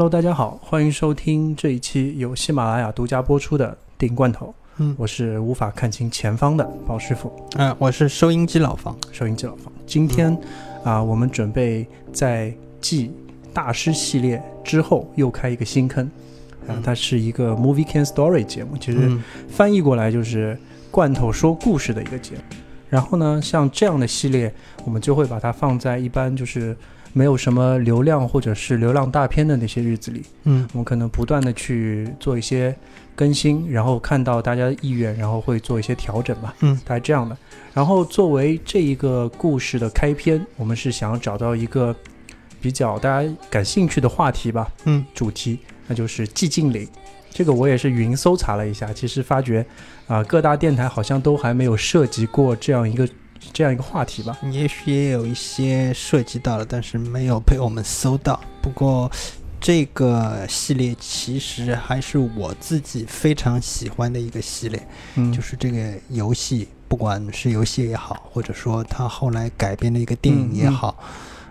Hello，大家好，欢迎收听这一期由喜马拉雅独家播出的《电影罐头》。嗯我是无法看清前方的包师傅，啊，我是收音机老房。收音机老方。今天啊、我们准备在继大师系列之后又开一个新坑。啊、嗯它是一个 Movie Can Story 节目，其实嗯翻译过来就是罐头说故事的一个节目。然后呢，像这样的系列，我们就会把它放在一般就是没有什么流量或者是流量大片的那些日子里，嗯我们可能不断的去做一些更新，然后看到大家的意愿，然后会做一些调整吧，嗯大概这样的。然后作为这一个故事的开篇，我们是想要找到一个比较大家感兴趣的话题吧，嗯主题，那就是寂静岭。这个我也是云搜查了一下，其实发觉啊、各大电台好像都还没有涉及过这样一个这样一个话题吧。也许也有一些涉及到了，但是没有被我们搜到。不过这个系列其实还是我自己非常喜欢的一个系列，嗯，就是这个游戏，不管是游戏也好，或者说它后来改编的一个电影也好，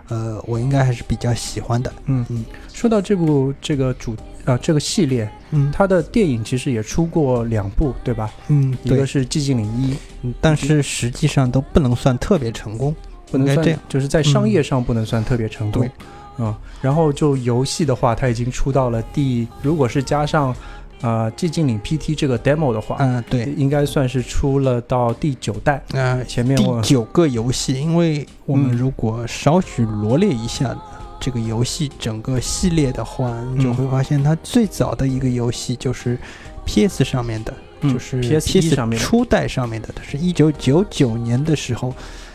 呃，我应该还是比较喜欢的。嗯嗯说到这部这个主啊、这个系列，嗯它的电影其实也出过两部，对吧？嗯，一个，是《寂静岭一》，嗯但是实际上都不能算特别成功。不能算这样，就是在商业上不能算特别成功对。嗯，然后就游戏的话，它已经出到了第，如果是加上呃寂静岭 PT 这个 demo 的话，嗯，对，应该算是出了到第九代。呃，前面我九个游戏，因为我们嗯如果稍许罗列一下这个游戏整个系列的话，你就嗯会发现它最早的一个游戏就是 PS 上面的，嗯就是 PS1 上面的。初代上面的，它是一九九九年的时候，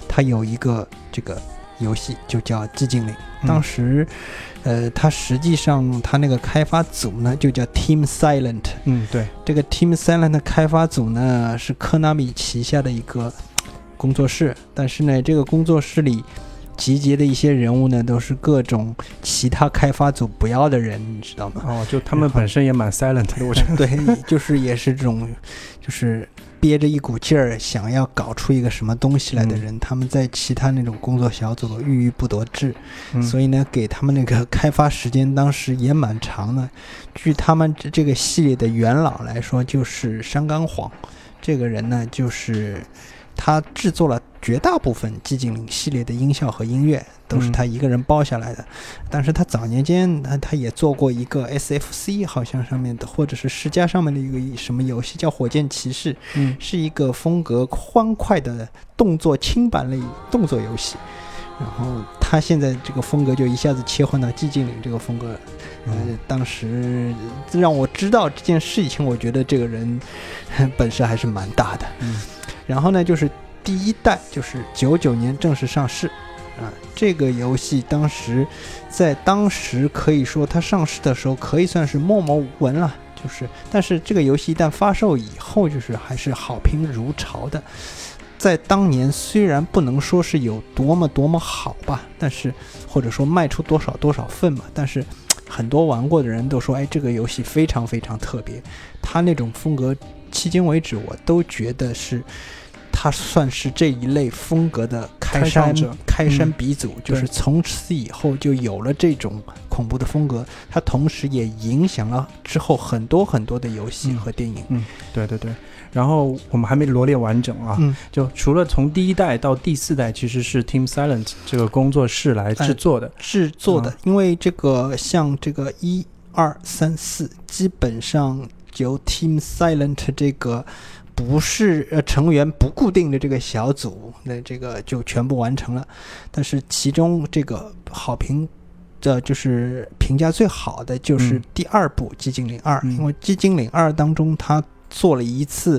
它有一个这个游戏就叫《寂静岭》，嗯。当时。呃，它实际上它那个开发组呢，就叫 Team Silent，嗯对，这个 Team Silent 的开发组呢是科纳米旗下的一个工作室，但是呢，这个工作室里集结的一些人物呢，都是各种其他开发组不要的人，你知道吗？哦，就他们本身也蛮 silent 的，我觉得。对，就是也是这种，就是憋着一股劲儿想要搞出一个什么东西来的人，他们在其他那种工作小组郁郁不得志，嗯所以呢，给他们那个开发时间当时也蛮长的。据他们这这个系列的元老来说，就是山冈晃这个人呢，就是他制作了绝大部分寂静岭系列的音效和音乐，都是嗯他一个人包下来的。但是他早年间，他他也做过一个 SFC 好像上面的，或者是世嘉上面的一个什么游戏叫《火箭骑士》，嗯是一个风格欢快的动作轻板类动作游戏。然后他现在这个风格就一下子切换到寂静岭这个风格了。呃嗯，当时让我知道这件事情，我觉得这个人本事还是蛮大的。嗯然后呢，就是第一代，就是九九年正式上市，啊，这个游戏当时在当时可以说它上市的时候可以算是默默无闻了，就是，但是这个游戏一旦发售以后，就是还是好评如潮的。在当年虽然不能说是有多么多么好吧，但是或者说卖出多少多少份嘛，但是很多玩过的人都说，哎，这个游戏非常非常特别，它那种风格，迄今为止我都觉得是。它算是这一类风格的开开山开山嗯鼻祖，就是从此以后就有了这种恐怖的风格。它同时也影响了之后很多很多的游戏嗯和电影。嗯对对对。然后我们还没罗列完整啊，嗯，就除了从第一代到第四代，其实是 Team Silent 这个工作室来制作的。制作的啊，因为这个像这个一二三四，基本上由 Team Silent 这个不是呃成员不固定的这个小组，那这个就全部完成了。但是其中这个好评。的就是评价最好的，就是嗯第二部《寂静岭二》，嗯因为《寂静岭二》当中，他做了一次，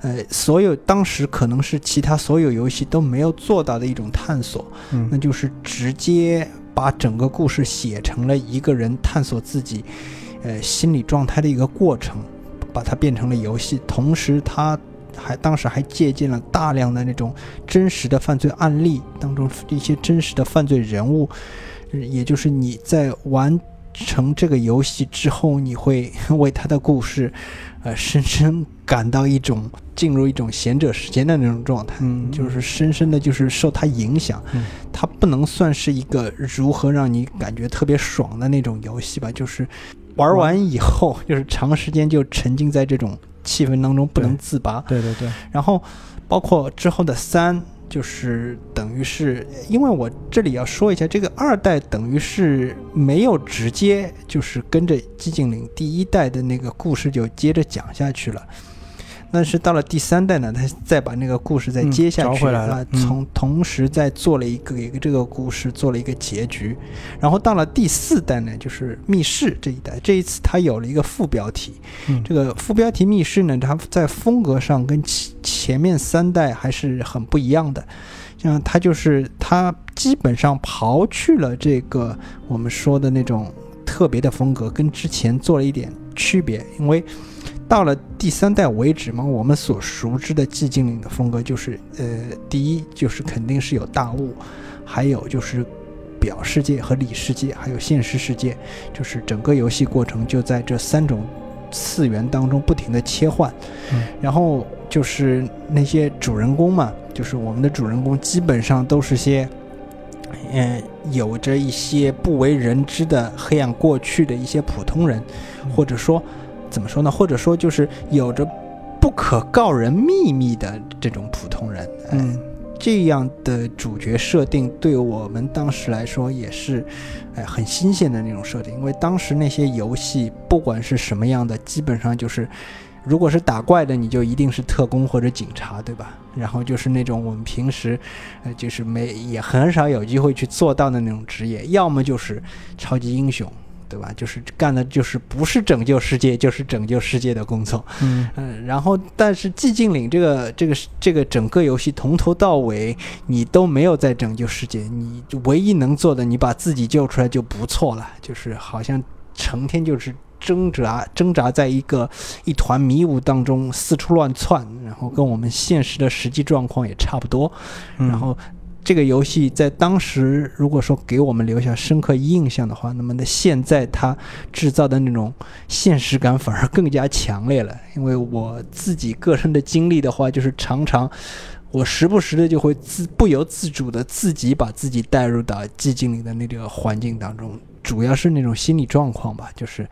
呃，所有当时可能是其他所有游戏都没有做到的一种探索，那嗯就是直接把整个故事写成了一个人探索自己，呃，心理状态的一个过程，把它变成了游戏。同时，他还当时还借鉴了大量的那种真实的犯罪案例当中一些真实的犯罪人物，呃也就是你在完成这个游戏之后，你会 为他的故事，呃，深深感到一种进入一种贤者时间的那种状态，嗯就是深深的就是受他影响。嗯它不能算是一个如何让你感觉特别爽的那种游戏吧，就是玩完以后，就是长时间就沉浸在这种气氛当中不能自拔。对对对，然后包括之后的三，就是等于是，因为我这里要说一下，这个二代等于是没有直接就是跟着寂静岭第一代的那个故事就接着讲下去了。但是到了第三代呢，他再把那个故事再嗯接下去了从同时再做了一个一个这个故事做了一个结局。然后到了第四代呢，就是密室这一代，这一次它有了一个副标题，嗯这个副标题密室呢，它在风格上跟前前面三代还是很不一样的。像它就是它基本上刨去了这个我们说的那种特别的风格，跟之前做了一点区别。因为到了第三代为止嘛，我们所熟知的寂静岭的风格就是，呃，第一就是肯定是有大雾，还有就是表世界和里世界，还有现实世界，就是整个游戏过程就在这三种次元当中不停的切换，嗯。然后就是那些主人公嘛，就是我们的主人公基本上都是些，嗯、有着一些不为人知的黑暗过去的一些普通人，嗯。或者说怎么说呢？或者说就是有着不可告人秘密的这种普通人，哎嗯这样的主角设定对我们当时来说也是，哎，很新鲜的那种设定。因为当时那些游戏，不管是什么样的，基本上就是，如果是打怪的，你就一定是特工或者警察，对吧？然后就是那种我们平时，呃，就是没也很少有机会去做到的那种职业，要么就是超级英雄。对吧？就是干的就是不是拯救世界，就是拯救世界的工作。嗯嗯，然后但是寂静岭这个这个这个整个游戏从头到尾你都没有在拯救世界，你唯一能做的，你把自己救出来就不错了，就是好像成天就是挣扎挣扎在一个一团迷雾当中四处乱窜，然后跟我们现实的实际状况也差不多。嗯然后这个游戏在当时如果说给我们留下深刻印象的话，那么那现在它制造的那种现实感反而更加强烈了。因为我自己个人的经历的话，就是常常我时不时的就会自不由自主的自己把自己带入到寂静岭的那个环境当中。主要是那种心理状况吧，就是，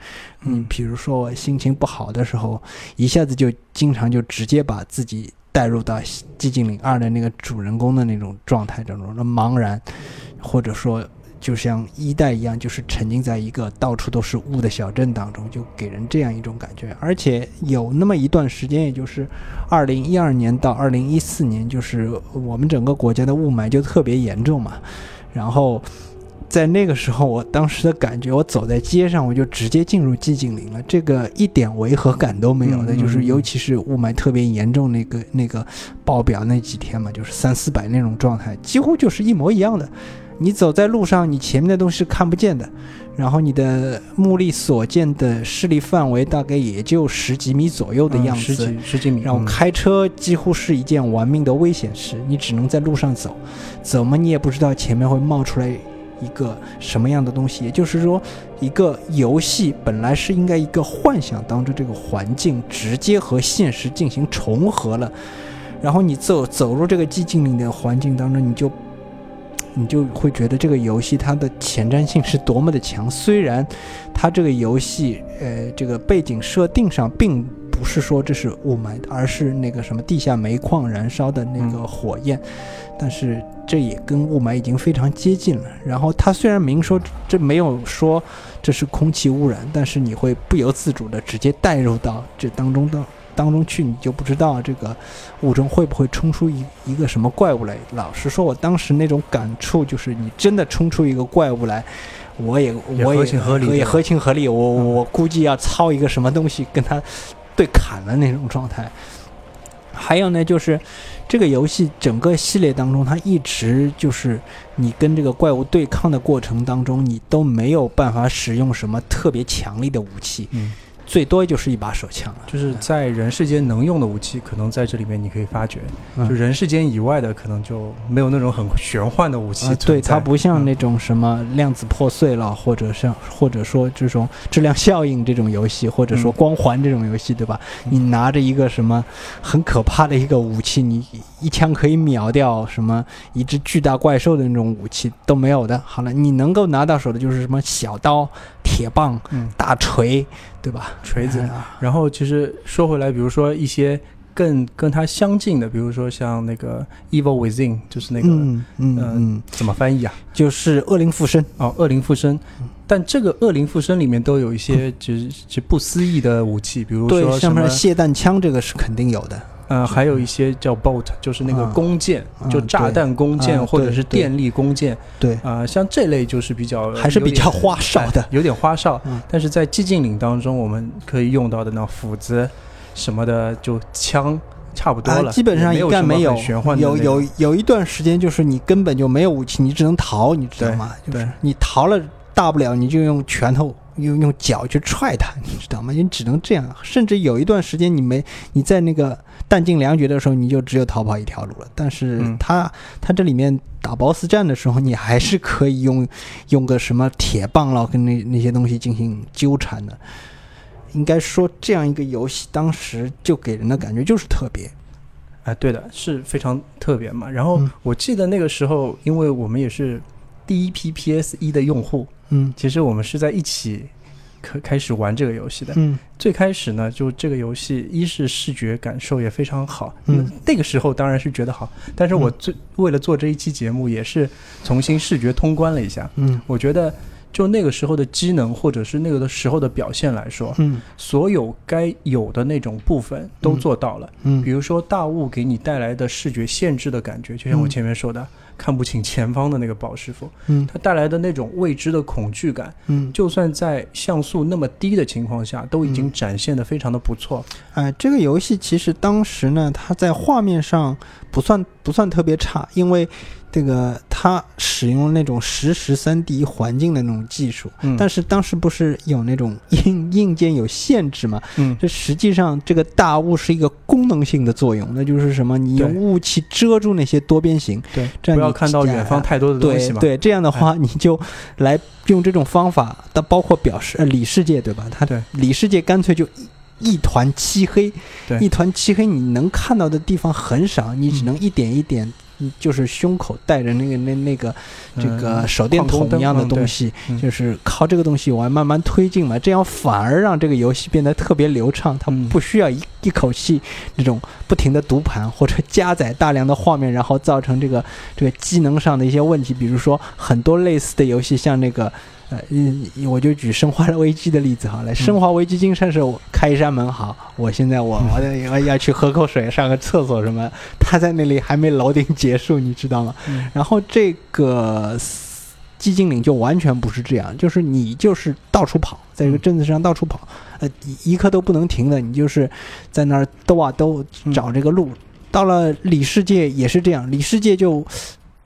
嗯，比如说我心情不好的时候，一下子就经常就直接把自己带入到《寂静岭二》的那个主人公的那种状态当中，那茫然，或者说就像一代一样，就是沉浸在一个到处都是雾的小镇当中，就给人这样一种感觉。而且有那么一段时间，也就是二零一二年到二零一四年，就是我们整个国家的雾霾就特别严重嘛，然后。在那个时候，我当时的感觉，我走在街上，我就直接进入寂静岭了，这个一点违和感都没有的，嗯就是嗯尤其是雾霾特别严重那个那个爆表那几天嘛，就是三四百那种状态，几乎就是一模一样的。你走在路上，你前面的东西是看不见的，然后你的目力所见的视力范围大概也就十几米左右的样嗯十子，几十几米，然后嗯开车几乎是一件玩命的危险事，你只能在路上走，怎么你也不知道前面会冒出来一个什么样的东西。也就是说，一个游戏本来是应该一个幻想当中这个环境直接和现实进行重合了，然后你走走入这个寂静岭的环境当中，你就。你就会觉得这个游戏它的前瞻性是多么的强，虽然它这个游戏，呃，这个背景设定上并不是说这是雾霾，而是那个什么地下煤矿燃烧的那个火焰，但是这也跟雾霾已经非常接近了。然后它虽然明说这没有说这是空气污染，但是你会不由自主的直接带入到这当中的当中去，你就不知道这个雾中会不会冲出一一个什么怪物来。老实说，我当时那种感触就是，你真的冲出一个怪物来。我也也我也合情合理也合情合理。我 嗯我估计要操一个什么东西跟他被砍了那种状态。还有呢，就是这个游戏整个系列当中，它一直就是你跟这个怪物对抗的过程当中，你都没有办法使用什么特别强力的武器。最多就是一把手枪了。就是在人世间能用的武器，可能在这里面你可以发掘；嗯就人世间以外的，可能就没有那种很玄幻的武器。对，它不像嗯那种什么量子破碎了，或者像或者说这种质量效应这种游戏，或者说嗯光环这种游戏，对吧？你拿着一个什么很可怕的一个武器，你一枪可以秒掉什么一只巨大怪兽的那种武器都没有的。好了，你能够拿到手的就是什么小刀、铁棒、嗯大锤，对吧？锤子。啊然后其实说回来，比如说一些更跟它相近的，比如说像那个 Evil Within，就是那个、嗯嗯怎么翻译啊？就是恶灵附身。哦，恶灵附身。嗯但这个恶灵附身里面都有一些就是就不思议的武器，比如对，说什么霰弹枪这个是肯定有的。呃，还有一些叫 boat，就是那个嗯弓箭，嗯就炸弹弓箭、对或者是电力弓箭对，啊、像这类就是比较还是比较花哨的哎有点花哨。嗯但是在寂静岭当中，我们可以用到的那斧子什么的，就枪差不多了，啊，基本上也应该没有有有有一段时间就是你根本就没有武器，你只能逃，你知道吗？对就是你逃了，大不了你就用拳头。用用脚去踹他，你知道吗？你只能这样。甚至有一段时间，你没你在那个弹尽粮绝的时候，你就只有逃跑一条路了。但是嗯他、他这里面打 BOSS 战的时候，你还是可以用用个什么铁棒了，跟那那些东西进行纠缠的。应该说，这样一个游戏当时就给人的感觉就是特别。哎，对的，是非常特别嘛。然后嗯我记得那个时候，因为我们也是第一批 PS 一的用户，嗯。其实我们是在一起可开始玩这个游戏的。嗯。最开始呢，就这个游戏，一是视觉感受也非常好，嗯。那那个时候当然是觉得好，但是我最、为了做这一期节目，也是重新视觉通关了一下。嗯。我觉得就那个时候的机能，或者是那个的时候的表现来说，嗯。所有该有的那种部分都做到了。嗯。比如说大雾给你带来的视觉限制的感觉，就像我嗯。前面说的，看不清前方的那个宝师傅，嗯。它带来的那种未知的恐惧感，嗯，就算在像素那么低的情况下，都已经嗯。展现的非常的不错。哎，这个游戏其实当时呢，它在画面上不算不算特别差，因为这个它使用那种实时三 D 环境的那种技术，嗯，但是当时不是有那种硬 硬件有限制嘛？嗯这实际上这个大雾是一个功能性的作用，那就是什么？你用雾气遮住那些多边形，对，这样你不要看到远方太多的东西嘛。对对，这样的话你就来用这种方法，它包括表示呃里世界对吧？它对里世界干脆就一一团漆黑，对一团漆黑，你能看到的地方很少，你只嗯能一点一点。嗯就是胸口带着那个那那个这个嗯手电筒一样的东西，嗯就是靠这个东西往外慢慢推进嘛，这样反而让这个游戏变得特别流畅，它嗯不需要一一口气这种不停的读盘或者加载大量的画面，然后造成这个这个机能上的一些问题，比如说很多类似的游戏，像那个。呃，嗯，我就举《生化危机》的例子好了，《生化危机》金山是我开一扇门好，我现在我我 得我要去喝口水，上个厕所什么，他在那里还没楼顶结束，你知道吗？嗯然后这个寂静岭就完全不是这样，就是你就是到处跑，在这个镇子上到处跑，呃，一一刻都不能停的，你就是在那儿兜啊兜找这个路。到了里世界也是这样，里世界就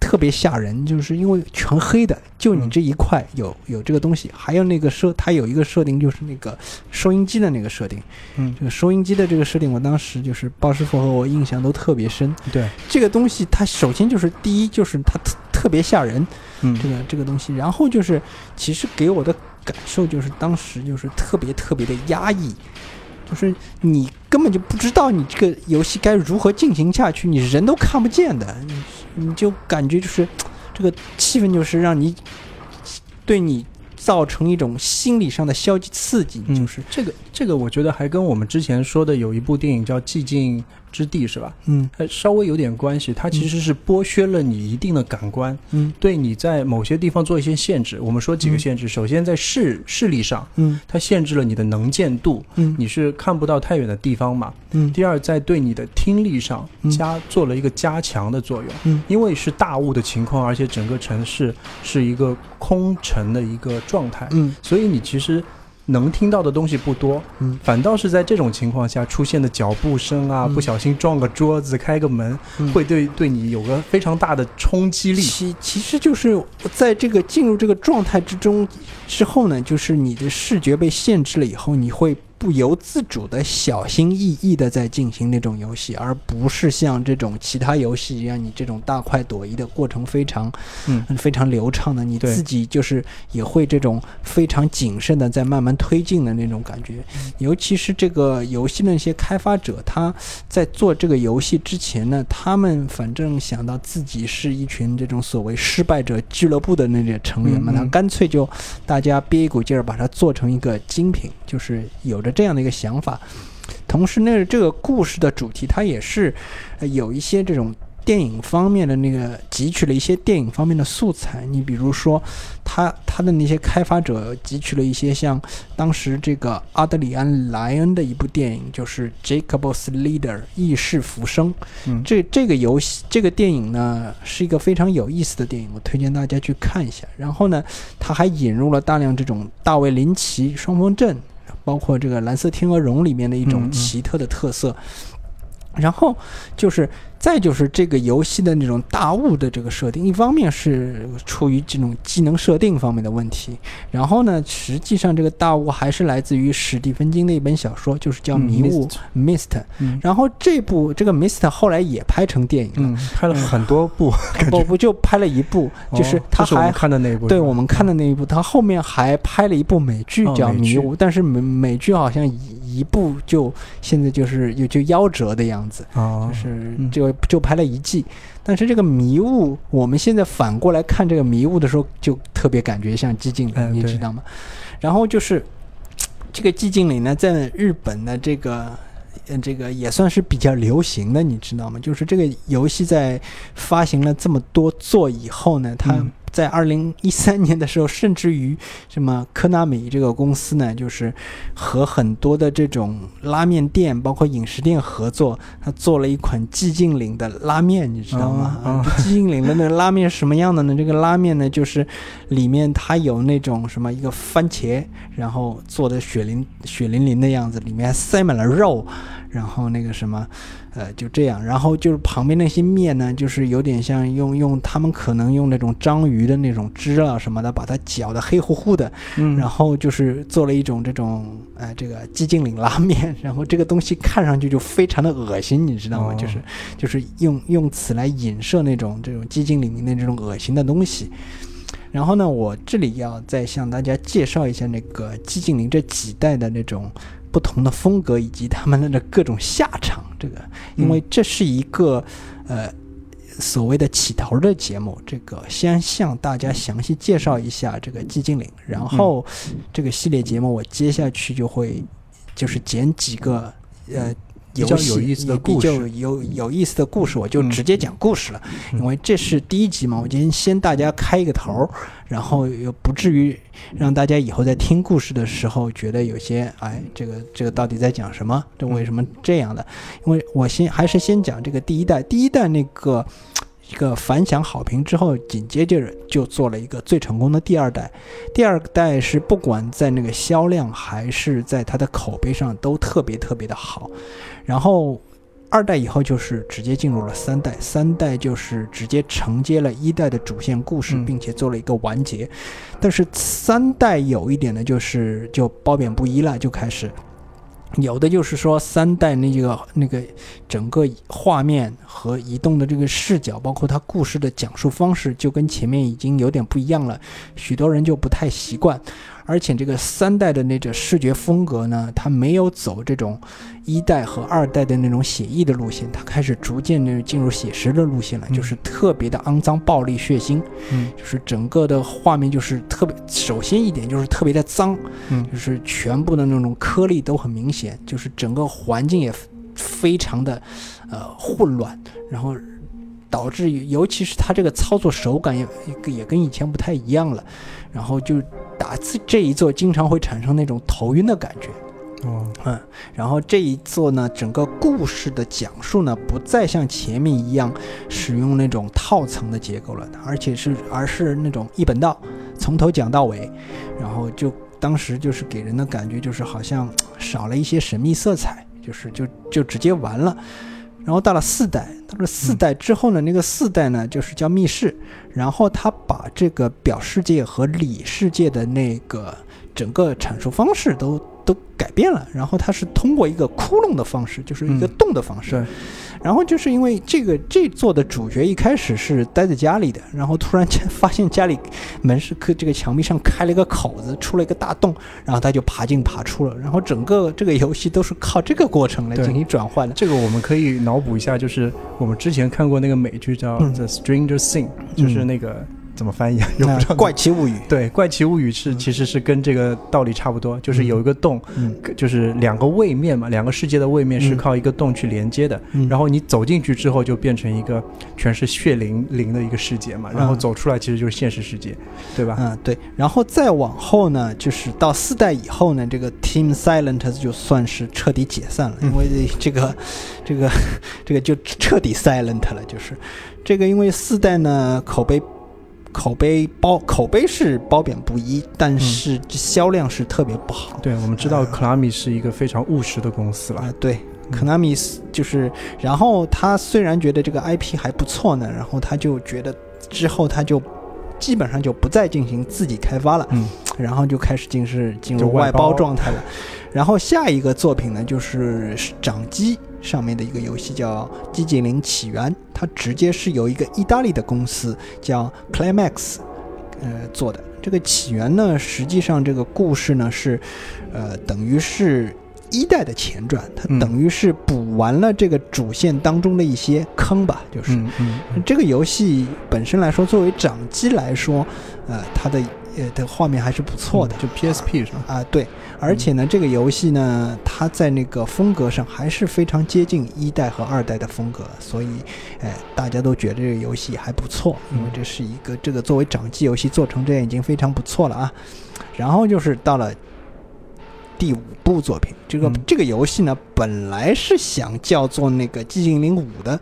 特别吓人，就是因为全黑的，就你这一块有有这个东西，还有那个设，它有一个设定就是那个收音机的那个设定，嗯，这个收音机的这个设定，我当时就是鲍师傅和我印象都特别深。对，这个东西它首先就是第一就是它特特别吓人，嗯。这个这个东西，然后就是其实给我的感受就是当时就是特别特别的压抑，就是你根本就不知道你这个游戏该如何进行下去，你人都看不见的，你你就感觉就是这个气氛就是让你对你造成一种心理上的消极刺激，嗯就是这个这个，我觉得还跟我们之前说的有一部电影叫《寂静之地》是吧？嗯它稍微有点关系。它其实是剥削了你一定的感官，嗯对你在某些地方做一些限制。我们说几个嗯限制，首先在视视力上，嗯它限制了你的能见度，嗯你是看不到太远的地方嘛。嗯第二，在对你的听力上嗯加做了一个加强的作用。嗯因为是大雾的情况，而且整个城市是一个空城的一个状态，嗯所以你其实能听到的东西不多，嗯。反倒是在这种情况下出现的脚步声啊，嗯。不小心撞个桌子、开个门，嗯。会对对你有个非常大的冲击力。其其实就是在这个进入这个状态之中之后呢，就是你的视觉被限制了以后，你会不由自主的小心翼翼的在进行那种游戏，而不是像这种其他游戏一样，你这种大快朵颐的过程非常嗯。非常流畅的，你自己就是也会这种非常谨慎的在慢慢推进的那种感觉。尤其是这个游戏的那些开发者，他在做这个游戏之前呢，他们反正想到自己是一群这种所谓失败者俱乐部的那些成员嘛，他干脆就大家憋一股劲儿把它做成一个精品，就是有着这样的一个想法。同时呢，这个故事的主题它也是呃有一些这种电影方面的那个汲取了一些电影方面的素材。你比如说，他他的那些开发者汲取了一些像当时这个阿德里安·莱恩的一部电影，就是《Jacob's Leader》异世浮生。嗯这这个游戏这个电影呢是一个非常有意思的电影，我推荐大家去看一下。然后呢，他还引入了大量这种大卫林奇、双峰镇，包括这个蓝色天鹅绒里面的一嗯种嗯奇特的特色。然后就是，再就是这个游戏的那种大雾的这个设定，一方面是出于这种技能设定方面的问题，然后呢，实际上这个大雾还是来自于史蒂芬金的一本小说，就是叫《嗯迷雾 Mist 然后这部这个《Mist》后来也拍成电影了，嗯，拍了很多部，不不就拍了一部，就是哦他还看的那一部，对我们看的那一部，他后面还拍了一部美剧叫《迷雾》，但是美美剧好像一一部就现在就是有就夭折的样子，哦，就是嗯就就拍了一季。但是这个迷雾，我们现在反过来看这个迷雾的时候，就特别感觉像寂静岭，你知道吗？然后就是这个寂静岭呢，在日本的这个。呃，这个也算是比较流行的，你知道吗？就是这个游戏在发行了这么多座以后呢，它嗯在二零一三年的时候，甚至于什么科纳米这个公司呢，就是和很多的这种拉面店，包括饮食店合作，他做了一款寂静岭的拉面，你知道吗？哦哦寂静岭的那个拉面是什么样的呢？这个拉面呢，就是里面它有那种什么一个番茄，然后做的血淋血淋淋的样子，里面还塞满了肉，然后那个什么。呃，就这样，然后就是旁边那些面呢，就是有点像用用他们可能用那种章鱼的那种汁啊什么的，把它搅得黑乎乎的，嗯，然后就是做了一种这种呃这个寂静岭拉面，然后这个东西看上去就非常的恶心，你知道吗？哦就是就是用用此来影射那种这种寂静岭的这种恶心的东西。然后呢，我这里要再向大家介绍一下那个寂静岭这几代的那种不同的风格以及他们的各种下场。这个，因为这是一个呃所谓的起头的节目，这个先向大家详细介绍一下这个寂静岭，然后这个系列节目我接下去就会就是剪几个呃。比较有意思的故事较有有意思的故事，我就嗯直接讲故事了，嗯因为这是第一集嘛，我今天先大家开一个头儿，然后又不至于让大家以后在听故事的时候觉得有些哎，这个这个到底在讲什么？这为什么这样的？因为我先还是先讲这个第一代，第一代那个一个反响好评之后，紧接着就做了一个最成功的第二代。第二代是不管在那个销量还是在它的口碑上都特别特别的好，然后。二代以后就是直接进入了三代，三代就是直接承接了一代的主线故事，嗯并且做了一个完结。但是三代有一点呢，就是就褒贬不一了，就开始有的就是说三代那个那个整个画面和移动的这个视角，包括它故事的讲述方式，就跟前面已经有点不一样了，许多人就不太习惯。而且这个三代的那种视觉风格呢，它没有走这种一代和二代的那种写意的路线，它开始逐渐的进入写实的路线了，嗯。就是特别的肮脏、暴力、血腥，嗯。就是整个的画面就是特别，首先一点就是特别的脏，嗯。就是全部的那种颗粒都很明显，就是整个环境也非常的呃混乱，然后导致尤其是它这个操作手感也也也跟以前不太一样了，然后就打这这一座经常会产生那种头晕的感觉。哦嗯，然后这一座呢，整个故事的讲述呢，不再像前面一样使用那种套层的结构了，而且是而是那种一本道，从头讲到尾，然后就当时就是给人的感觉就是好像 少了一些神秘色彩，就是就就直接完了。然后到了四代，到了四代之后呢，那个四代呢就是叫密室，然后他把这个表世界和里世界的那个整个阐述方式都都改变了，然后它是通过一个窟窿的方式，就是一个嗯。洞的方式，对，然后就是因为这个这座的主角一开始是待在家里的，然后突然间发现家里门是刻这个墙壁上开了一个口子，出了一个大洞，然后他就爬进爬出了，然后整个这个游戏都是靠这个过程来进行转换的。这个我们可以脑补一下，就是我们之前看过那个美剧叫《嗯 The Stranger Thing》，就是那个怎么翻译啊？又不那知道怪奇物语，对《怪奇物语》是嗯其实是跟这个道理差不多，就是有一个洞，嗯就是两个位面嘛，两个世界的位面是嗯靠一个洞去连接的。嗯，然后你走进去之后，就变成一个全是血淋淋的一个世界嘛，然后嗯走出来其实就是现实世界，对吧？嗯，对，然后再往后呢，就是到四代以后呢，这个 Team Silent 就算是彻底解散了，嗯因为这个，这个，这个就彻底 Silent 了，就是这个，因为四代呢口碑。口碑褒口碑是褒贬不一，但是销量是特别不好。对，我们知道呃克拉米是一个非常务实的公司啊、了。对嗯，Konami 就是，然后他虽然觉得这个 IP 还不错呢，然后他就觉得之后他就基本上就不再进行自己开发了，嗯，然后就开始进是进入外包状态了。然后下一个作品呢，就是掌机上面的一个游戏叫《寂静岭起源》，它直接是由一个意大利的公司叫 Climax，呃做的。这个起源呢，实际上这个故事呢是，呃，等于是一代的前传，它嗯等于是补完了这个主线当中的一些坑吧，就是。嗯嗯嗯这个游戏本身来说，作为掌机来说，呃，它的呃的画面还是不错的。就 PSP 是吧？啊，对，而且呢，这个游戏呢，它在那个风格上还是非常接近一代和二代的风格，所以，哎，大家都觉得这个游戏还不错，因为这是一个这个作为掌机游戏做成这样已经非常不错了啊。然后就是到了第五部作品，这个、嗯这个游戏呢，本来是想叫做那个《寂静岭五》的，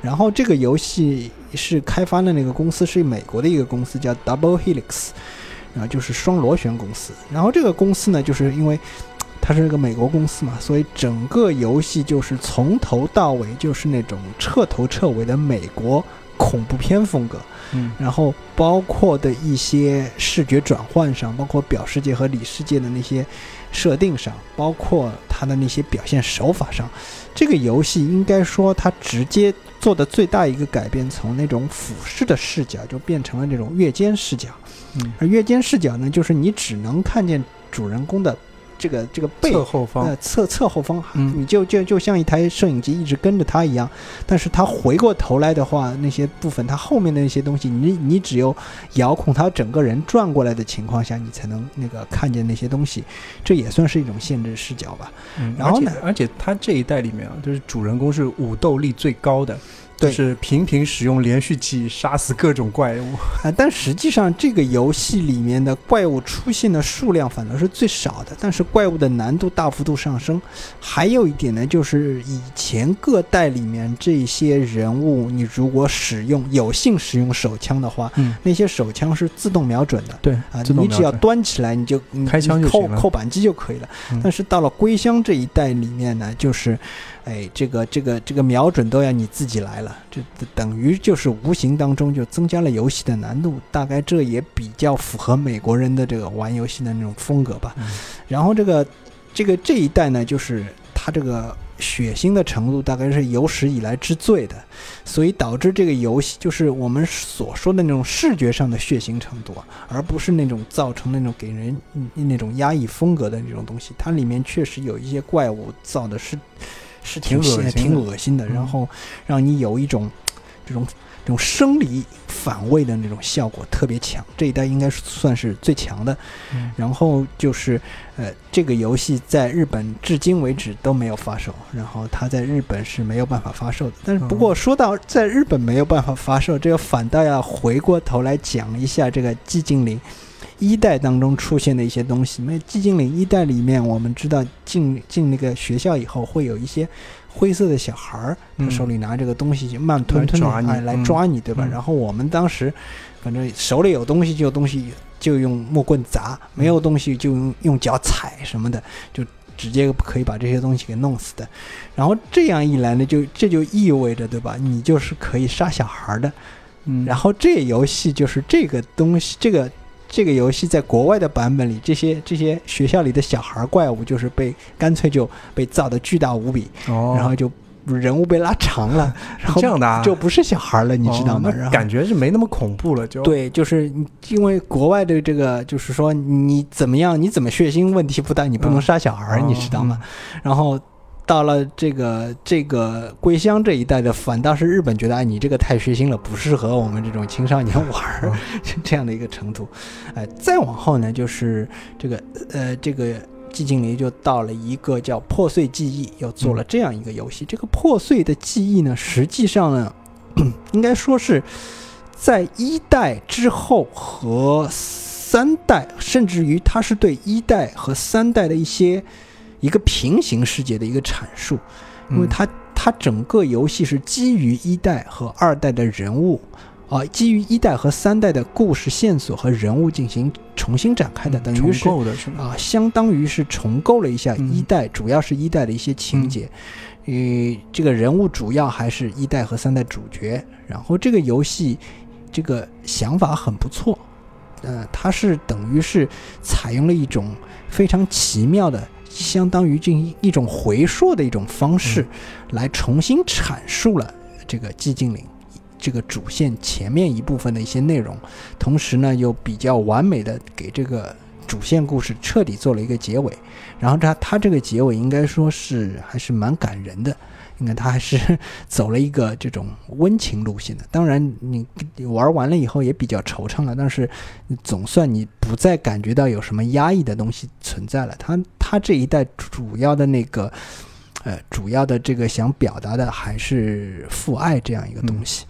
然后这个游戏是开发的那个公司是美国的一个公司，叫 Double Helix。然后就是双螺旋公司。然后这个公司呢，就是因为它是个美国公司嘛，所以整个游戏就是从头到尾就是那种彻头彻尾的美国恐怖片风格。嗯然后包括的一些视觉转换上，包括表世界和里世界的那些设定上，包括它的那些表现手法上，这个游戏应该说它直接做的最大一个改变，从那种俯视的视角就变成了那种越肩视角。嗯，而月间视角呢，就是你只能看见主人公的这个这个背侧后方呃，侧侧后方，嗯。你就就就像一台摄影机一直跟着他一样，但是他回过头来的话，那些部分他后面的那些东西，你你只有遥控他整个人转过来的情况下，你才能那个看见那些东西，这也算是一种限制视角吧。嗯，然后呢而且而且它这一代里面啊，就是主人公是武斗力最高的，对就是频频使用连续技杀死各种怪物。啊，但实际上这个游戏里面的怪物出现的数量反而是最少的，但是怪物的难度大幅度上升。还有一点呢，就是以前各代里面这些人物，你如果使用有幸使用手枪的话，嗯，那些手枪是自动瞄准的。对啊，你只要端起来，你就你开枪就行了扣扣扳机就可以了。嗯但是到了归乡这一代里面呢，就是，哎，这个这个这个瞄准都要你自己来了，这等于就是无形当中就增加了游戏的难度。大概这也比较符合美国人的这个玩游戏的那种风格吧。嗯然后这个这个这一代呢，就是它这个血腥的程度大概是有史以来之最的，所以导致这个游戏就是我们所说的那种视觉上的血腥程度啊，而不是那种造成那种给人嗯那种压抑风格的那种东西。它里面确实有一些怪物造的是是挺挺恶心挺恶心的，嗯然后让你有一种这种这种生理反胃的那种效果特别强。这一代应该算是最强的。嗯然后就是，呃，这个游戏在日本至今为止都没有发售，然后它在日本是没有办法发售的。但是不过说到在日本没有办法发售，这个反倒要回过头来讲一下这个寂静岭一代当中出现的一些东西。因为寂静岭一代里面，我们知道进进那个学校以后会有一些灰色的小孩儿，他嗯手里拿这个东西就慢吞吞的来抓你哎来嗯抓你，对吧？嗯然后我们当时反正手里有东西就有东西就用木棍砸，没有东西就用用脚踩什么的，就直接可以把这些东西给弄死的。然后这样一来呢，就这就意味着对吧？你就是可以杀小孩儿的。嗯，然后这游戏就是这个东西，这个这个游戏在国外的版本里，这些这些学校里的小孩怪物就是被干脆就被造的巨大无比，哦，然后就人物被拉长了，然后这样的啊，就不是小孩了，你知道吗？感觉是没那么恐怖了，就，对，就是因为国外的这个，就是说你怎么样，你怎么血腥问题不大，你不能嗯。杀小孩儿，哦你知道吗？然后到了这个这个归乡这一代的，反倒是日本觉得，哎，你这个太血腥了，不适合我们这种青少年玩儿，这样的一个程度。哎，再往后呢，就是这个呃这个。寂静岭就到了一个叫《破碎记忆》，又做了这样一个游戏。这个破碎的记忆呢，实际上呢，应该说是在一代之后和三代，甚至于它是对一代和三代的一些一个平行世界的一个阐述，因为嗯它它整个游戏是基于一代和二代的人物。啊，基于一代和三代的故事线索和人物进行重新展开的，等于重是构的？啊，相当于是重构了一下嗯一代，主要是一代的一些情节。呃，这个人物主要还是一代和三代主角。然后这个游戏这个想法很不错，呃，它是等于是采用了一种非常奇妙的，相当于进行一种回溯的一种方式，嗯来重新阐述了这个寂静岭。这个主线前面一部分的一些内容，同时呢又比较完美的给这个主线故事彻底做了一个结尾。然后它它这个结尾应该说是还是蛮感人的，应该他还是 走了一个这种温情路线的。当然你你玩完了以后也比较惆怅了，但是总算你不再感觉到有什么压抑的东西存在了。他他这一代主要的那个。呃，主要的这个想表达的还是父爱这样一个东西，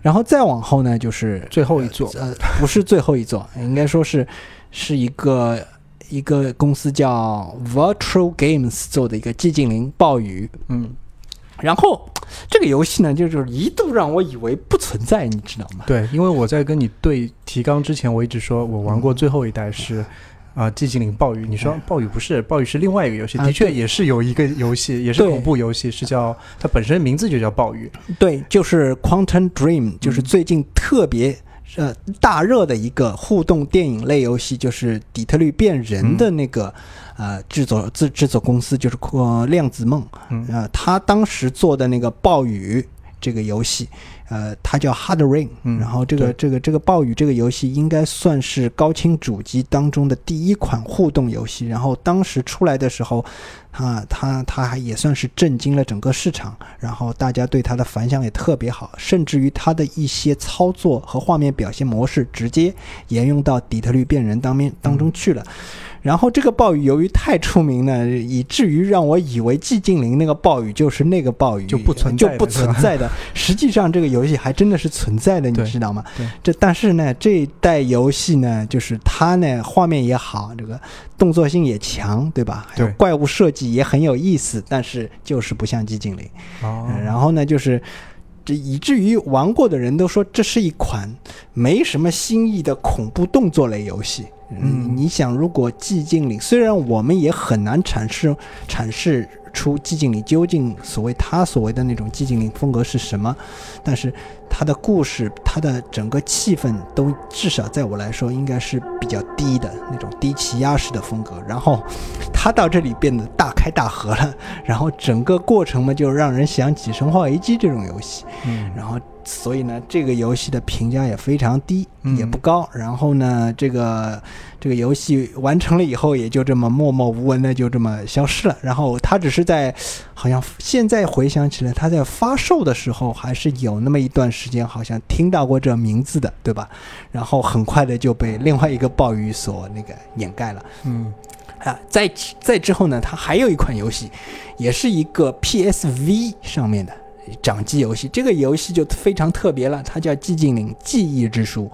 然后再往后呢，就是最后一座呃，不是最后一座，应该说是是一个一个公司叫 Virtual Games 做的一个寂静岭暴雨。嗯，然后这个游戏呢，就是一度让我以为不存在，你知道吗？对，因为我在跟你对提纲之前，我一直说我玩过最后一代是。啊，寂静岭暴雨，你说暴雨不是，暴雨是另外一个游戏，啊的确也是有一个游戏，也是恐怖游戏，是叫它本身名字就叫暴雨。对，就是 Quantum Dream，就是最近特别。呃，大热的一个互动电影类游戏就是《底特律变人》的那个、呃制作制制作公司，就是呃量子梦，嗯呃，他当时做的那个暴雨这个游戏，呃，它叫 Hard Rain，、嗯然后这个这个这个暴雨这个游戏应该算是高清主机当中的第一款互动游戏，然后当时出来的时候，啊，它它还也算是震惊了整个市场，然后大家对它的反响也特别好，甚至于它的一些操作和画面表现模式直接沿用到底特律变人当面当中去了。然后这个暴雨由于太出名呢，以至于让我以为寂静岭那个暴雨就是那个暴雨，就不存在就不存在的。实际上这个游戏还真的是存在的，你知道吗对？这但是呢，这一代游戏呢，就是它呢画面也好，这个动作性也强，对吧？还有对怪物设计也很有意思，但是就是不像寂静岭。哦嗯然后呢，就是这以至于玩过的人都说这是一款没什么新意的恐怖动作类游戏。嗯你想，如果寂静岭，虽然我们也很难阐释阐释出寂静岭究竟所谓他所谓的那种寂静岭风格是什么，但是他的故事、他的整个气氛都至少在我来说应该是比较低的那种低气压式的风格。然后他到这里变得大开大合了，然后整个过程嘛，就让人想起《生化危机》这种游戏。嗯然后所以呢，这个游戏的评价也非常低，嗯也不高。然后呢，这个这个游戏完成了以后，也就这么默默无闻的就这么消失了。然后它只是在，好像现在回想起来，它在发售的时候还是有那么一段时间，好像听到过这名字的，对吧？然后很快的就被另外一个暴雨所那个掩盖了。嗯啊，在在之后呢，它还有一款游戏，也是一个 PSV 上面的掌机游戏。这个游戏就非常特别了，它叫《寂静岭记忆之书》。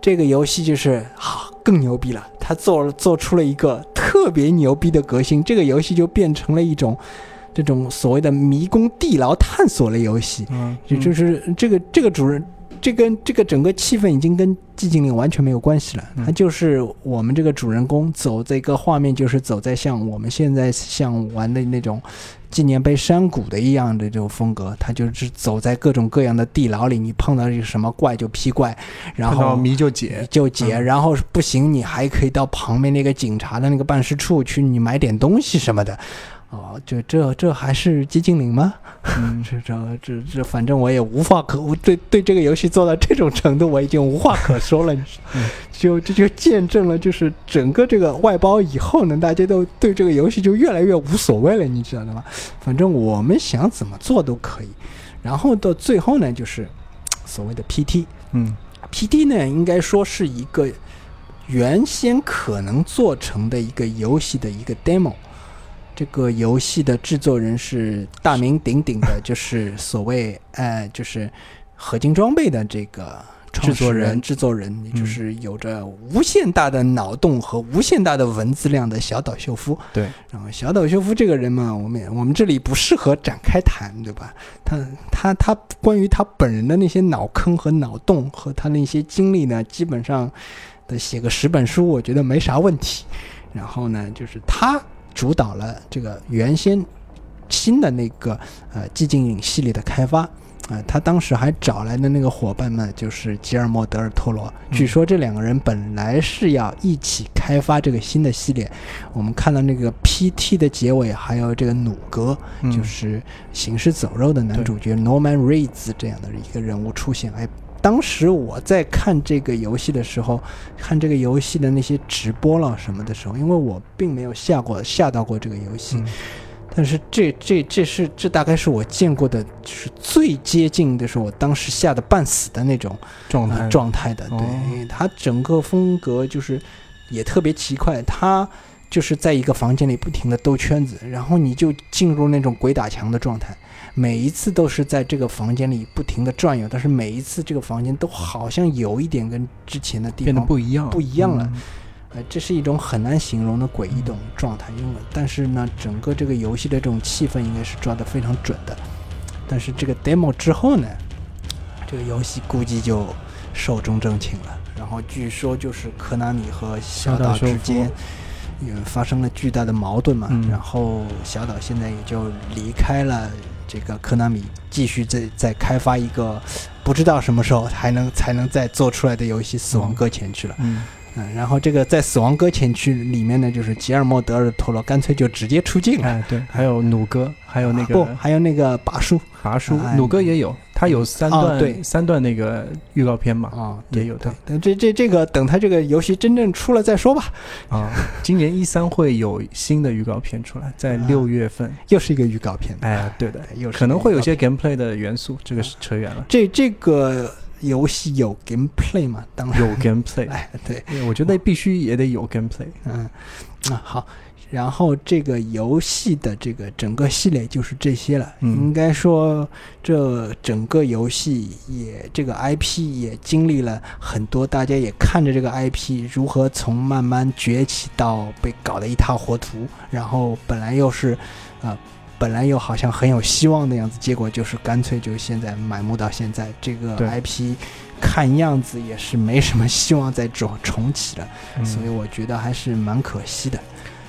这个游戏就是啊，更牛逼了，它做做出了一个特别牛逼的革新。这个游戏就变成了一种这种所谓的迷宫地牢探索类游戏。嗯，也就是这个这个主人这跟这个整个气氛已经跟寂静岭完全没有关系了，嗯。它就是我们这个主人公走这个画面，就是走在像我们现在像玩的那种纪念碑山谷的一样的这种风格，它就是走在各种各样的地牢里，你碰到一个什么怪就劈怪，然后迷就解，就解，嗯。然后不行，你还可以到旁边那个警察的那个办事处去，你买点东西什么的。哦，这这这还是寂静岭吗？嗯，这这这这，反正我也无话可，我对对这个游戏做到这种程度，我已经无话可说了。嗯 就这就见证了，就是整个这个外包以后呢，大家都对这个游戏就越来越无所谓了，你知道的吗？反正我们想怎么做都可以。然后到最后呢，就是所谓的 PT。嗯 PT 呢，应该说是一个原先可能做成的一个游戏的一个 demo。这个游戏的制作人是大名鼎鼎的，就是所谓呃，就是合金装备的这个制作人制作人，也就是有着无限大的脑洞和无限大的文字量的小岛秀夫。对，然后小岛秀夫这个人嘛，我们也我们这里不适合展开谈，对吧？他他他关于他本人的那些脑坑和脑洞和他那些经历呢，基本上的写个十本书，我觉得没啥问题。然后呢，就是他主导了这个原先新的那个呃寂静岭系列的开发。啊、他当时还找来的那个伙伴们就是吉尔莫·德尔托罗。据说这两个人本来是要一起开发这个新的系列。我们看到那个 PT 的结尾，还有这个努哥，嗯就是《行尸走肉》的男主角 Norman Reedus 这样的一个人物出现。哎，当时我在看这个游戏的时候，看这个游戏的那些直播了什么的时候，因为我并没有下过下到过这个游戏，嗯但是这这这是这大概是我见过的，就是最接近的是我当时吓得半死的那种状态呃状态的。对，哦因为它整个风格就是也特别奇怪，它就是在一个房间里不停的兜圈子，然后你就进入那种鬼打墙的状态。每一次都是在这个房间里不停的转悠，但是每一次这个房间都好像有一点跟之前的地变得方不一样，不一样了嗯呃，这是一种很难形容的诡异的种状态，因为但是呢，整个这个游戏的这种气氛应该是抓得非常准的。但是这个 demo 之后呢，这个游戏估计就寿终正寝了。然后据说就是科南米和小岛之间也发生了巨大的矛盾嘛，嗯然后小岛现在也就离开了这个科纳米，继续在在开发一个不知道什么时候还能才能再做出来的游戏《死亡搁浅》去了。嗯嗯，然后这个在《死亡搁浅区》里面呢，就是吉尔莫·德尔托罗干脆就直接出镜了。哎对，还有弩哥，还有那个不，还有那个拔叔。拔叔哎，哥也有，他有三段哦对。三段那个预告片嘛，啊，也有的但这这这个等他这个游戏真正出了再说吧。啊，今年一三会有新的预告片出来，在啊。六月份，又是一个预告片，哎对的，对又是可能会有些 gameplay 的元素，这个是扯远了，片。这这个游戏有 gameplay 吗？当然。有 gameplay，哎，对，对我觉得必须也得有 gameplay，嗯，啊好。然后这个游戏的这个整个系列就是这些了。嗯应该说，这整个游戏也这个 IP 也经历了很多，大家也看着这个 IP 如何从慢慢崛起到被搞得一塌糊涂，然后本来又是，呃，本来又好像很有希望的样子，结果就是干脆就现在埋没到现在。这个 IP 看样子也是没什么希望再重重启了。嗯所以我觉得还是蛮可惜的。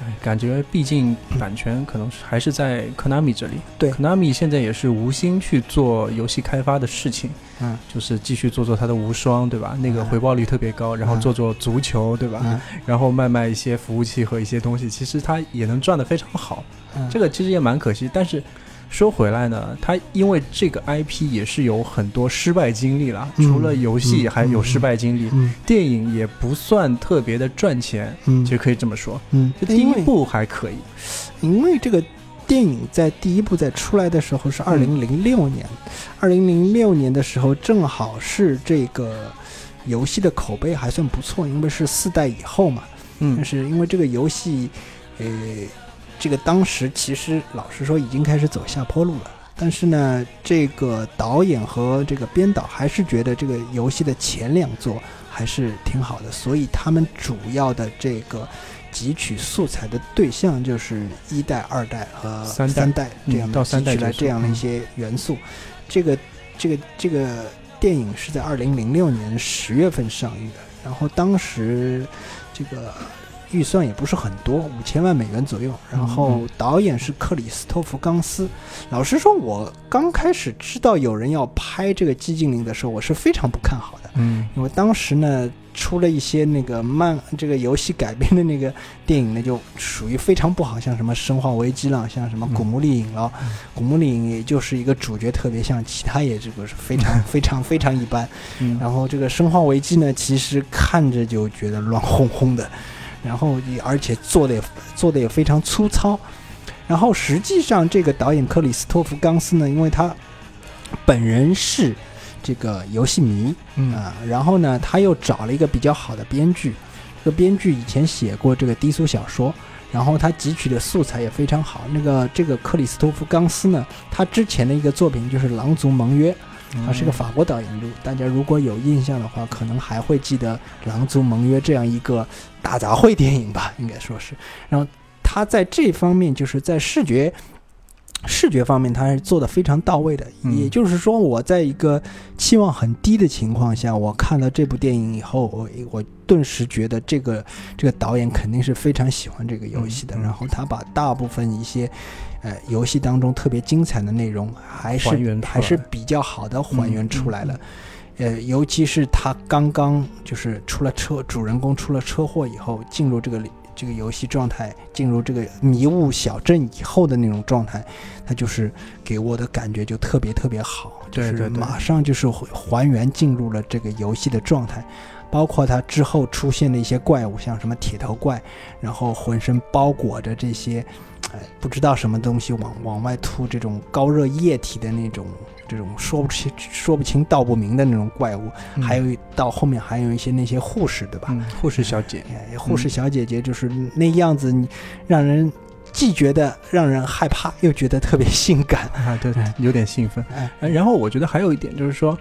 哎感觉毕竟版权可能是还是在 Konami 这里。对，Konami 现在也是无心去做游戏开发的事情，嗯就是继续做做它的无双，对吧？那个嗯回报率特别高，然后嗯做做足球，对吧？嗯 然后卖卖一些服务器和一些东西，其实它也能赚得非常好。嗯，这个其实也蛮可惜，但是。说回来呢，它因为这个 IP 也是有很多失败经历啦，嗯除了游戏嗯还有失败经历，嗯电影也不算特别的赚钱，嗯其实可以这么说。嗯，就第一部还可以，因为这个电影在第一部在出来的时候是二零零六年，二零零六年的时候正好是这个游戏的口碑还算不错，因为是四代以后嘛。但嗯是因为这个游戏，呃，这个当时其实老实说已经开始走下坡路了。但是呢，这个导演和这个编导还是觉得这个游戏的前两作还是挺好的，所以他们主要的这个汲取素材的对象就是一代、二代和三代代这样的汲取了这样的一些元素。这个这个这个电影是在二零零六年十月份上映的，然后当时这个预算也不是很多，五千万美元左右。然后导演是克里斯托弗·冈斯。老实说，我刚开始知道有人要拍这个《寂静岭》的时候，我是非常不看好的，嗯因为当时呢出了一些那个漫这个游戏改编的那个电影呢，就属于非常不好，像什么《生化危机》啦，像什么《古墓丽影》了，嗯古墓丽影》也就是一个主角特别像，其他也这个是非常非常非常一般。嗯，然后这个《生化危机》呢，其实看着就觉得乱哄哄的，然后也而且做的也做的也非常粗糙。然后实际上，这个导演克里斯托弗·冈斯呢，因为他本人是这个游戏迷嗯啊、然后呢，他又找了一个比较好的编剧，这个编剧以前写过这个低俗小说。然后他汲取的素材也非常好。那个这个克里斯托弗·冈斯呢，他之前的一个作品就是《狼族盟约》，他是个法国导演，如大家如果有印象的话，可能还会记得《狼族盟约》这样一个大杂烩电影吧，应该说是。然后他在这方面，就是在视觉视觉方面，他是做的非常到位的。嗯也就是说，我在一个期望很低的情况下，我看到这部电影以后，我我顿时觉得这个这个导演肯定是非常喜欢这个游戏的。然后他把大部分一些呃游戏当中特别精彩的内容，还是还是比较好的还原出来了。嗯呃，尤其是他刚刚就是出了车，主人公出了车祸以后，进入这个这个游戏状态，进入这个迷雾小镇以后的那种状态，它就是给我的感觉就特别特别好，就是马上就是还还原进入了这个游戏的状态。包括它之后出现的一些怪物，像什么铁头怪，然后浑身包裹着这些，哎，不知道什么东西往往外吐这种高热液体的那种，这种说不清说不清道不明的那种怪物，嗯还有到后面还有一些那些护士，对吧？嗯护士小姐，哎，护士小姐姐就是那样子，你让人既觉得让人害怕，又觉得特别性感。啊，对哎，有点兴奋。然后我觉得还有一点就是说，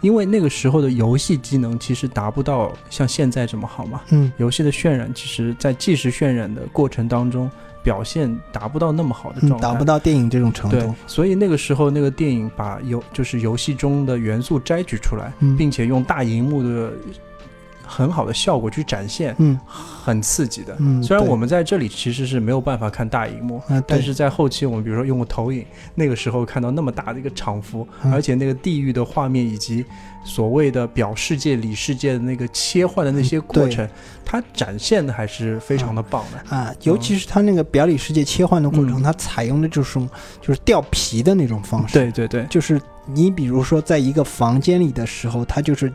因为那个时候的游戏机能其实达不到像现在这么好嘛，嗯游戏的渲染其实在即时渲染的过程当中，表现达不到那么好的嗯状，态，达不到电影这种程对度。，所以那个时候那个电影把游就是游戏中的元素摘取出来，嗯并且用大荧幕的很好的效果去展现，嗯。很刺激的。嗯，虽然我们在这里其实是没有办法看大荧幕，但是在后期我们比如说用过投影，那个时候看到那么大的一个场幅，嗯。而且那个地域的画面以及所谓的表世界、里世界的那个切换的那些过程，它展现的还是非常的棒的。啊，尤其是它那个表里世界切换的过程，嗯。他采用的就是就是掉皮的那种方式。对对对，就是你比如说在一个房间里的时候，它就是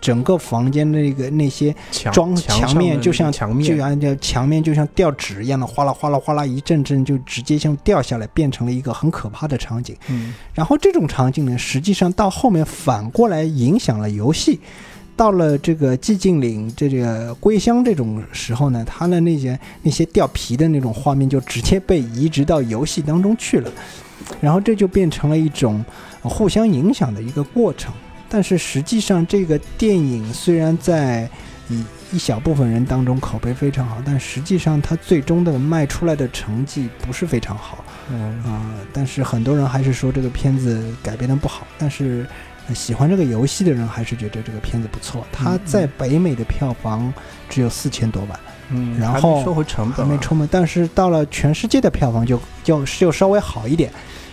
整个房间的那个那些墙装墙墙面就像就墙面，墙面就像掉纸一样的哗啦哗啦哗啦一阵阵就直接像掉下来，变成了一个很可怕的场景。嗯然后这种场景呢，实际上到后面反过来影响了游戏。到了这个寂静岭这个归乡这种时候呢，它的那些那些掉皮的那种画面就直接被移植到游戏当中去了，然后这就变成了一种呃互相影响的一个过程。但是实际上，这个电影虽然在一一小部分人当中口碑非常好，但实际上它最终的卖出来的成绩不是非常好。嗯啊、但是很多人还是说这个片子改编的不好，但是、呃喜欢这个游戏的人还是觉得这个片子不错。它嗯在北美的票房只有四千多万，嗯，然后收回成本啊，还没出门，但是到了全世界的票房就就就稍微好一点。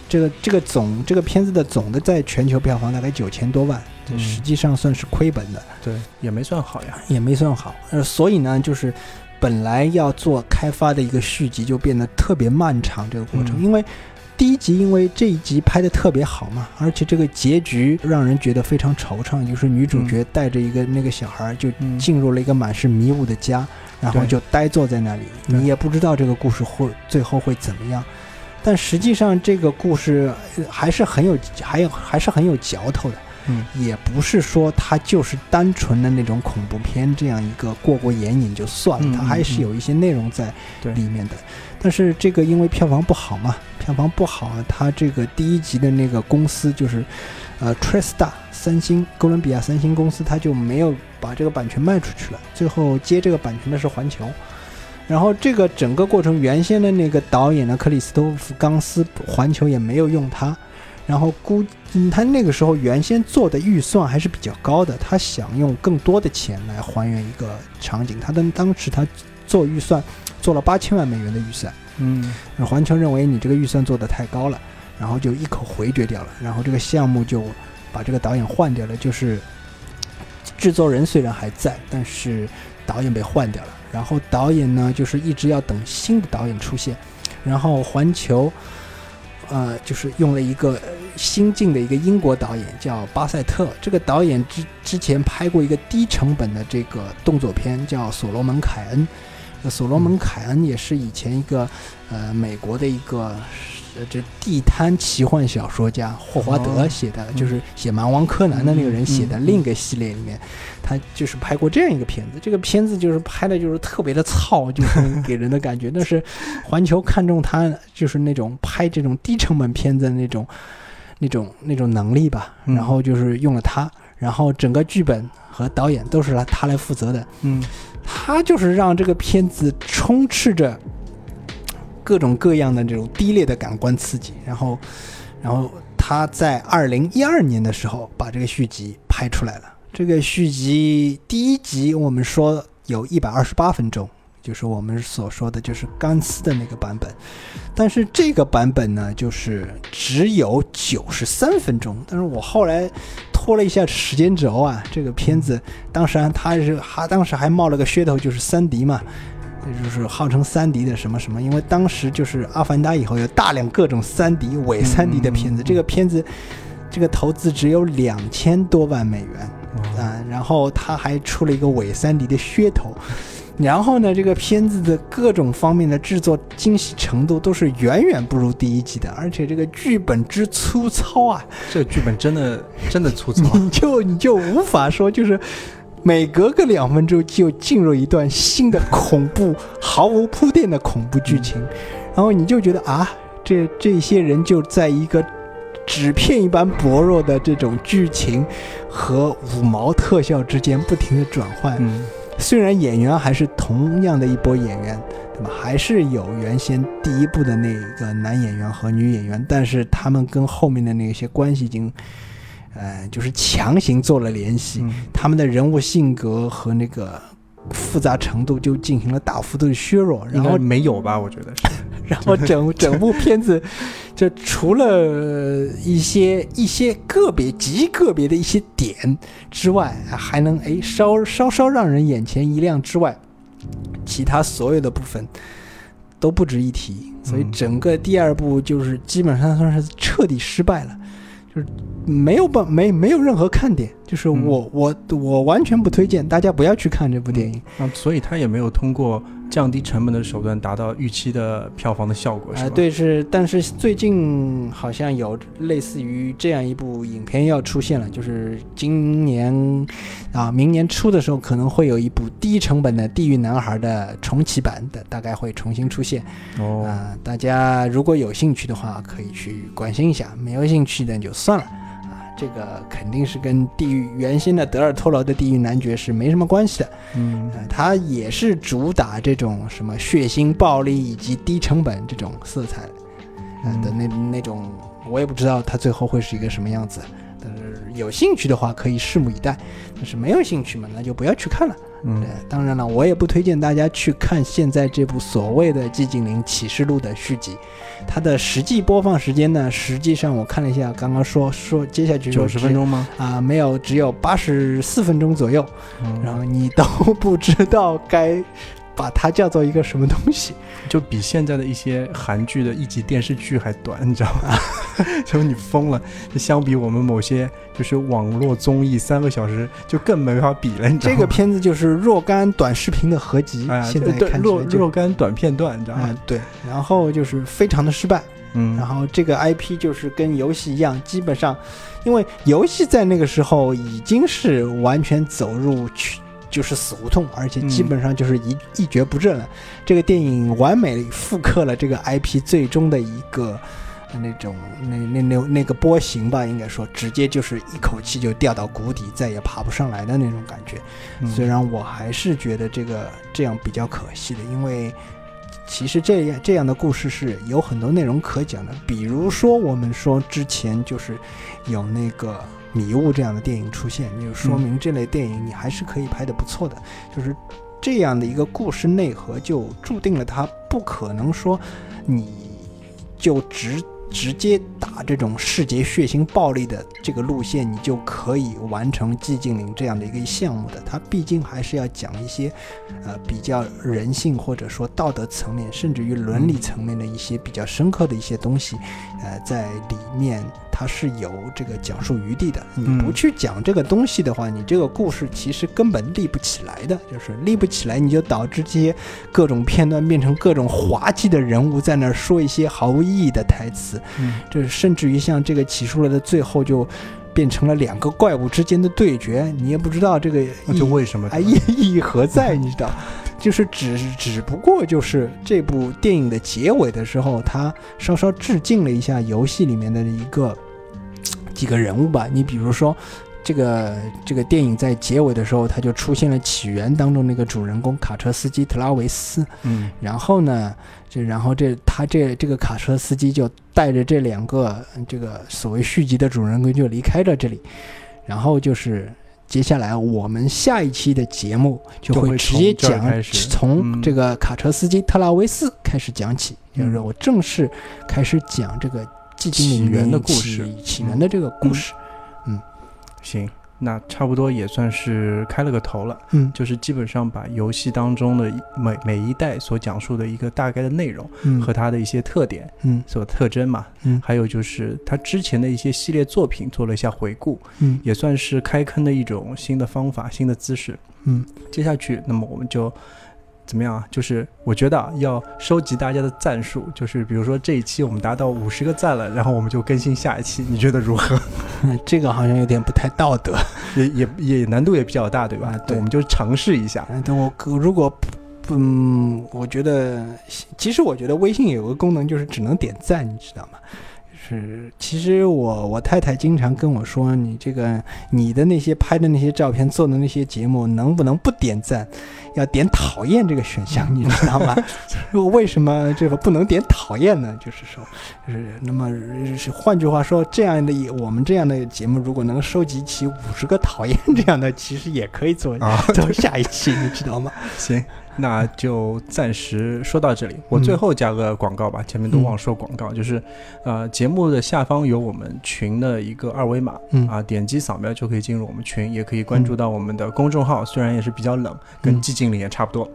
这个这个总这个片子的总的在全球票房大概九千多万，实际上算是亏本的，对，也没算好呀。也没算好。呃，所以呢，就是本来要做开发的一个续集就变得特别漫长，这个过程，嗯因为第一集因为这一集拍的特别好嘛，而且这个结局让人觉得非常惆怅，就是女主角带着一个那个小孩就嗯进入了一个满是迷雾的家，然后就呆坐在那里，你也不知道这个故事会最后会怎么样。但实际上，这个故事呃还是很有，还有还是很有嚼头的。嗯也不是说它就是单纯的那种恐怖片这样一个过过眼瘾就算了，嗯它还是有一些内容在里面的。但是这个因为票房不好嘛，票房不好，它这个第一集的那个公司就是呃 Tristar 三星哥伦比亚三星公司，它就没有把这个版权卖出去了，最后接这个版权的是环球。然后这个整个过程，原先的那个导演呢，克里斯托弗·冈斯，环球也没有用他。然后估嗯他那个时候原先做的预算还是比较高的，他想用更多的钱来还原一个场景。他的当时他做预算做了八千万美元的预算，嗯环球认为你这个预算做的太高了，然后就一口回绝掉了，然后这个项目就把这个导演换掉了，就是制作人虽然还在，但是导演被换掉了，然后导演呢就是一直要等新的导演出现，然后环球。呃，就是用了一个新晋的一个英国导演叫巴塞特，这个导演之之前拍过一个低成本的这个动作片叫《所罗门凯恩》，这所罗门凯恩也是以前一个呃美国的一个呃这地摊奇幻小说家霍华德哦写的，就是写《蛮王柯南》的那个人写的另一个系列里面，他就是拍过这样一个片子。这个片子就是拍的就是特别的糙，就 是给人的感觉。但是环球看中他就是那种拍这种低成本片子的那种那种那种能力吧，嗯然后就是用了他，然后整个剧本和导演都是来他来负责的。嗯他就是让这个片子充斥着各种各样的这种低劣的感官刺激，然后，然后他在二零一二年的时候把这个续集拍出来了。这个续集第一集我们说有一百二十八分钟，就是我们所说的就是钢丝的那个版本，但是这个版本呢，就是只有九十三分钟。但是我后来拖了一下时间轴啊，这个片子当时还他是他当时还冒了个噱头，就是三 D 嘛，就是号称三 D 的什么什么，因为当时就是《阿凡达》以后有大量各种三 D 伪三 D 的片子，嗯这个片子这个投资只有两千多万美元。哦啊，然后他还出了一个伪三 D 的噱头，然后呢，这个片子的各种方面的制作精细程度都是远远不如第一集的，而且这个剧本之粗糙啊，这个剧本真的 真的粗糙。你 就你就无法说就是。每隔个两分钟就进入一段新的恐怖、毫无铺垫的恐怖剧情，然后你就觉得啊，这这些人就在一个纸片一般薄弱的这种剧情和五毛特效之间不停的转换。嗯虽然演员还是同样的一波演员，对吧？还是有原先第一部的那个男演员和女演员，但是他们跟后面的那些关系已经，呃，就是强行做了联系，嗯他们的人物性格和那个复杂程度就进行了大幅度的削弱，然后没有吧？我觉得是。然后整整部片子，就除了呃一些一些个别极个别的一些点之外，还能哎稍稍稍让人眼前一亮之外，其他所有的部分都不值一提。所以嗯整个第二部就是基本上算是彻底失败了，就是没有办没没有任何看点，就是嗯我、我我完全不推荐大家不要去看这部电影。啊，所以他也没有通过降低成本的手段达到预期的票房的效果，啊、是吧？，对，是，但是最近好像有类似于这样一部影片要出现了，就是今年啊，明年初的时候可能会有一部低成本的《地狱男孩》的重启版的，大概会重新出现哦，啊、大家如果有兴趣的话，可以去关心一下；没有兴趣的就算了。啊，这个肯定是跟地狱原先的德尔托罗的《地狱男爵》是没什么关系的。嗯呃，它也是主打这种什么血腥、暴力以及低成本这种色彩，呃嗯的那那种，我也不知道他最后会是一个什么样子。但是有兴趣的话，可以拭目以待；但是没有兴趣嘛，那就不要去看了。嗯呃，当然了，我也不推荐大家去看现在这部所谓的《寂静岭启示录》的续集。它的实际播放时间呢，实际上我看了一下，刚刚说说接下去说九十分钟吗？啊、没有，只有八十四分钟左右。嗯然后你都不知道该把它叫做一个什么东西。就比现在的一些韩剧的一集电视剧还短，你知道吗？就你疯了。就相比我们某些就是网络综艺三个小时，就更没法比了，你知道吗？这个片子就是若干短视频的合集，哎，现在看起若干短片段，你知道啊、吗？对，然后就是非常的失败。嗯，然后这个 IP 就是跟游戏一样，基本上，因为游戏在那个时候已经是完全走入去就是死胡同，而且基本上就是一、一蹶不振了。这个电影完美复刻了这个 IP 最终的一个。呃那种那那那那个波形吧，应该说直接就是一口气就掉到谷底，再也爬不上来的那种感觉。嗯虽然我还是觉得这个这样比较可惜的，因为其实这样这样的故事是有很多内容可讲的，比如说我们说之前就是有那个迷雾这样的电影出现，就说明这类电影你还是可以拍的不错的，就是这样的一个故事内核就注定了它不可能说你就直。直接打这种视觉血腥暴力的这个路线，你就可以完成《寂静岭》这样的一个项目的。它毕竟还是要讲一些，呃，比较人性或者说道德层面，甚至于伦理层面的一些比较深刻的一些东西，呃，在里面。它是有这个讲述余地的，你不去讲这个东西的话，你这个故事其实根本立不起来的，就是立不起来，你就导致这些各种片段变成各种滑稽的人物在那儿说一些毫无意义的台词，这甚至于像这个起诉了的最后就变成了两个怪物之间的对决，你也不知道这个就为什么哎意意义何在，你知道？就是只只不过就是这部电影的结尾的时候，他稍稍致敬了一下游戏里面的一个。几个人物吧，你比如说，这个这个电影在结尾的时候，他就出现了起源当中那个主人公卡车司机特拉维斯，嗯，然后呢，就然后这他这这个卡车司机就带着这两个这个所谓续集的主人公就离开了这里，然后就是接下来我们下一期的节目就会直接讲从这个卡车司机特拉维斯开始讲起，就是我正式开始讲这个。起源的故事，起源的这个故事，嗯，行，那差不多也算是开了个头了，嗯，就是基本上把游戏当中的每每一代所讲述的一个大概的内容，嗯，和它的一些特点，嗯，所特征嘛，嗯，还有就是它之前的一些系列作品做了一下回顾，嗯，也算是开坑的一种新的方法、新的姿势，嗯，接下去，那么我们就。怎么样啊？就是我觉得要收集大家的赞数，就是比如说这一期我们达到五十个赞了，然后我们就更新下一期，你觉得如何？这个好像有点不太道德，也也也难度也比较大，对吧？对，我们就尝试一下。等我如果，嗯，我觉得其实我觉得微信有个功能就是只能点赞，你知道吗？是，其实我我太太经常跟我说，你这个你的那些拍的那些照片，做的那些节目，能不能不点赞，要点讨厌这个选项，你知道吗？为什么这个不能点讨厌呢？就是说，就是那么是换句话说，这样的我们这样的节目，如果能收集起五十个讨厌这样的，其实也可以做啊，做下一期，你知道吗？行。那就暂时说到这里。我最后加个广告吧，前面都忘说广告，就是，呃，节目的下方有我们群的一个二维码，啊，点击扫描就可以进入我们群，也可以关注到我们的公众号。虽然也是比较冷，跟寂静岭也差不多，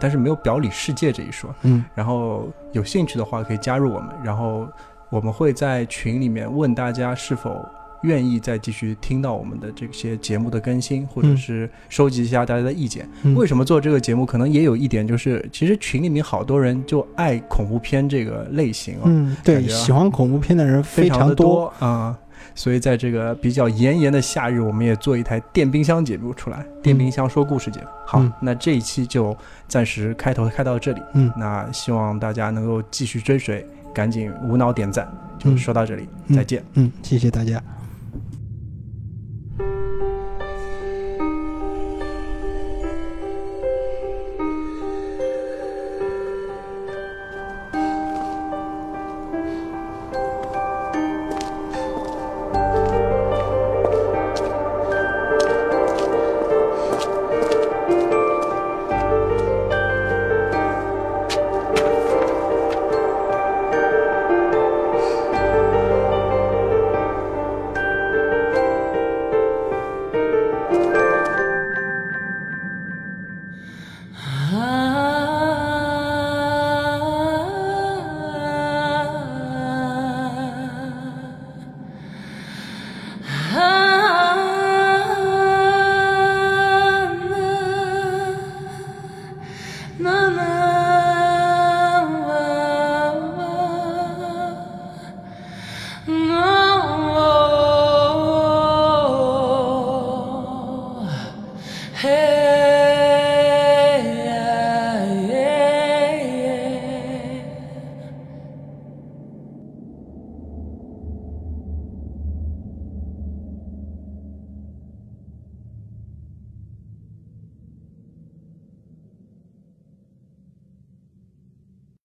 但是没有表里世界这一说。嗯，然后有兴趣的话可以加入我们，然后我们会在群里面问大家是否。愿意再继续听到我们的这些节目的更新，或者是收集一下大家的意见。为什么做这个节目？可能也有一点，就是其实群里面好多人就爱恐怖片这个类型啊。嗯，对，喜欢恐怖片的人非常多啊。所以在这个比较炎炎的夏日，我们也做一台电冰箱节目出来，电冰箱说故事节目。好，那这一期就暂时开头开到这里。嗯，那希望大家能够继续追随，赶紧无脑点赞。就说到这里，再见。嗯，谢谢大家。